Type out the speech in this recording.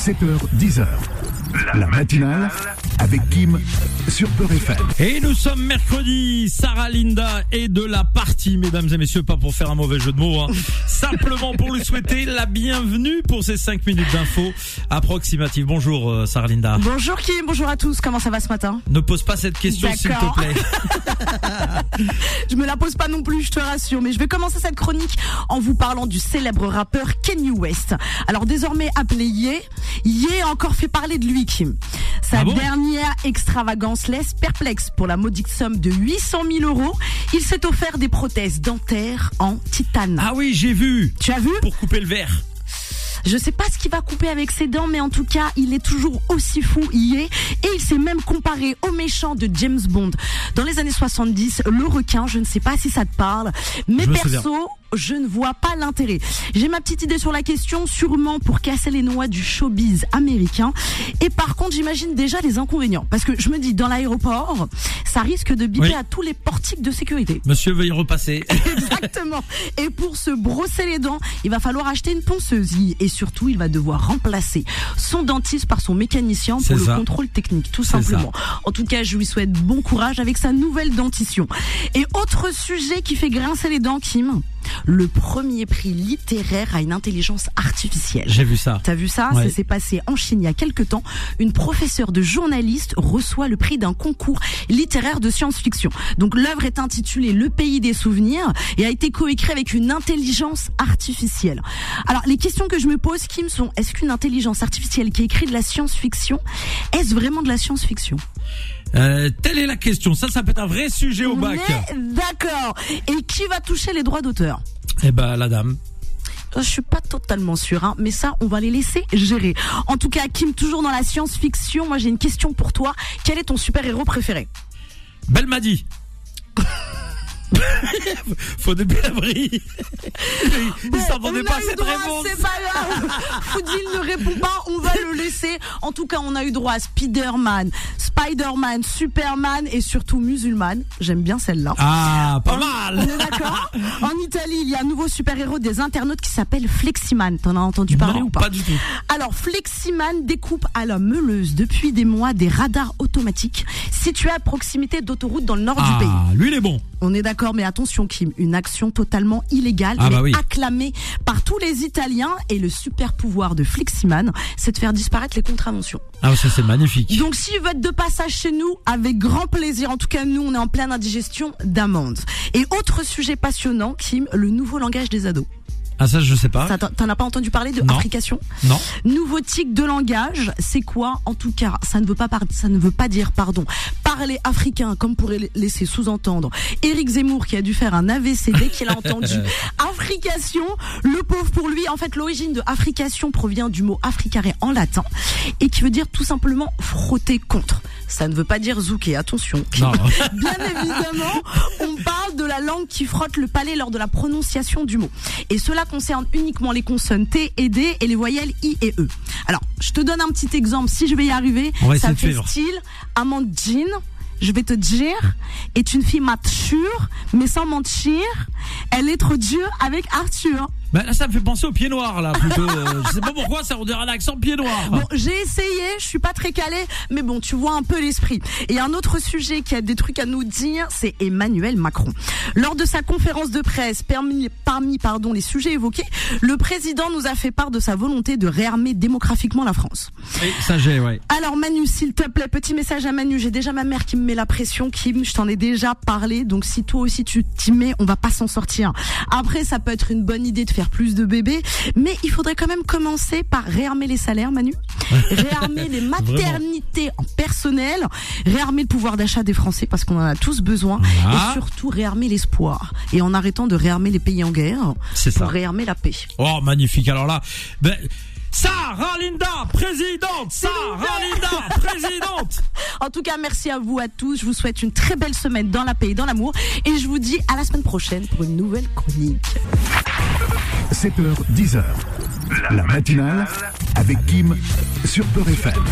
7h, 10h. La matinale avec Kim sur Peur FM. Et nous sommes mercredi, Sarah Linda est de la partie, mesdames et messieurs, pas pour faire un mauvais jeu de mots, hein. simplement pour lui souhaiter la bienvenue pour ces 5 minutes d'infos approximatives. Bonjour euh, Sarah Linda. Bonjour Kim, bonjour à tous, comment ça va ce matin? Ne pose pas cette question s'il te plaît. Je me la pose pas non plus, je te rassure, mais je vais commencer cette chronique en vous parlant du célèbre rappeur Kanye West. Alors désormais appelé Ye, Ye a encore fait parler de lui Sa Ah bon dernière extravagance laisse perplexe pour la modique somme de 800 000 euros. Il s'est offert des prothèses dentaires en titane. Ah oui, j'ai vu. Tu as vu? Pour couper le verre. Je sais pas ce qu'il va couper avec ses dents, mais en tout cas, il est toujours aussi fou, y est. Et il s'est même comparé au méchant de James Bond. Dans les années 70, le requin, je ne sais pas si ça te parle, mais perso, je ne vois pas l'intérêt. J'ai ma petite idée sur la question, sûrement pour casser les noix du showbiz américain. Et par contre, j'imagine déjà les inconvénients. Parce que je me dis, dans l'aéroport, ça risque de biper Oui. à tous les portiques de sécurité. Monsieur, veuillez repasser. Exactement. Et pour se brosser les dents, il va falloir acheter une ponceuse. Et surtout, il va devoir remplacer son dentiste par son mécanicien pour le ça. contrôle technique, tout simplement. En tout cas, je lui souhaite bon courage avec sa nouvelle dentition. Et autre sujet qui fait grincer les dents, Kim, le premier prix littéraire à une intelligence artificielle. J'ai vu ça. T'as vu ça? Ouais. Ça s'est passé en Chine il y a quelques temps. Une professeure de journaliste reçoit le prix d'un concours littéraire de science-fiction. Donc l'œuvre est intitulée Le pays des souvenirs et a été coécrite avec une intelligence artificielle. Alors les questions que je me pose, Kim, sont est-ce qu'une intelligence artificielle qui écrit de la science-fiction, est-ce vraiment de la science-fiction? Euh, telle est la question. Ça, ça peut être un vrai sujet au bac. D'accord. Et qui va toucher les droits d'auteur? Eh ben, la dame. Je suis pas totalement sûre, hein, mais ça, on va les laisser gérer. En tout cas, Kim, toujours dans la science-fiction, moi j'ai une question pour toi. Quel est ton super-héros préféré? Belmadi. Faut des abri. Il s'entendait on pas à cette droit, réponse. C'est pas grave. Foodville ne répond pas, on va le laisser. En tout cas, on a eu droit à Spider-Man, Spider-Man, Superman et surtout musulman. J'aime bien celle-là. Ah, pas On mal. En Italie, il y a un nouveau super-héros des internautes qui s'appelle Fleximan. T'en as entendu parler non, ou pas du tout. Alors, Fleximan découpe à la meuleuse depuis des mois des radars automatiques situés à proximité d'autoroutes dans le nord du pays. Ah, lui, il est bon. On est d'accord, mais attention Kim, une action totalement illégale, Ah mais bah oui. acclamée par tous les Italiens et le super pouvoir de Fleximan, c'est de faire disparaître les contraventions. Ah, ça, c'est magnifique. Donc s'il veut être de passage chez nous, avec grand plaisir. En tout cas, nous, on est en pleine indigestion d'amandes. Et autre sujet passionnant, Kim, le nouveau langage des ados. Ah, ça, je sais pas. T'en as pas entendu parler de Non. africation Non. Nouveau tic de langage, c'est quoi? En tout cas, ça ne veut pas par- ça ne veut pas dire pardon. Parler africain comme pourrait laisser sous-entendre Éric Zemmour qui a dû faire un AVC dès qu'il a entendu africation. Le pauvre pour lui, en fait, l'origine de africation provient du mot africare en latin et qui veut dire tout simplement frotter contre. Ça ne veut pas dire zouker, attention. Non. Bien évidemment, on parle de la langue qui frotte le palais lors de la prononciation du mot. Et cela concerne uniquement les consonnes T et D et les voyelles I et E. Alors, je te donne un petit exemple, si je vais y arriver. On va ça fait style Amandine. Je vais te dire, est une fille mature, mais sans mentir, elle est trop dure avec Arthur. Bah, là, ça me fait penser au pied noir, là, plutôt. Euh, je sais pas pourquoi, ça on dirait un accent pied noir. Bon, j'ai essayé, je suis pas très calée, mais bon, tu vois un peu l'esprit. Et un autre sujet qui a des trucs à nous dire, c'est Emmanuel Macron. Lors de sa conférence de presse, parmi, parmi pardon, les sujets évoqués, le président nous a fait part de sa volonté de réarmer démographiquement la France. Oui, ça j'ai, ouais. Alors Manu, s'il te plaît, petit message à Manu. J'ai déjà ma mère qui me met la pression, Kim. Je t'en ai déjà parlé. Donc si toi aussi tu t'y mets, on va pas s'en sortir. Après, ça peut être une bonne idée de faire plus de bébés, mais il faudrait quand même commencer par réarmer les salaires, Manu. Réarmer les maternités en personnel, réarmer le pouvoir d'achat des Français parce qu'on en a tous besoin, et surtout réarmer l'espoir. Et en arrêtant de réarmer les pays en guerre C'est pour ça. réarmer la paix. Oh, magnifique. Alors là, ben, Sarah Linda, présidente. Sarah Linda, présidente. En tout cas, merci à vous à tous. Je vous souhaite une très belle semaine dans la paix et dans l'amour. Et je vous dis à la semaine prochaine pour une nouvelle chronique. 7h, 10h. La matinale avec Kim sur Peur FM.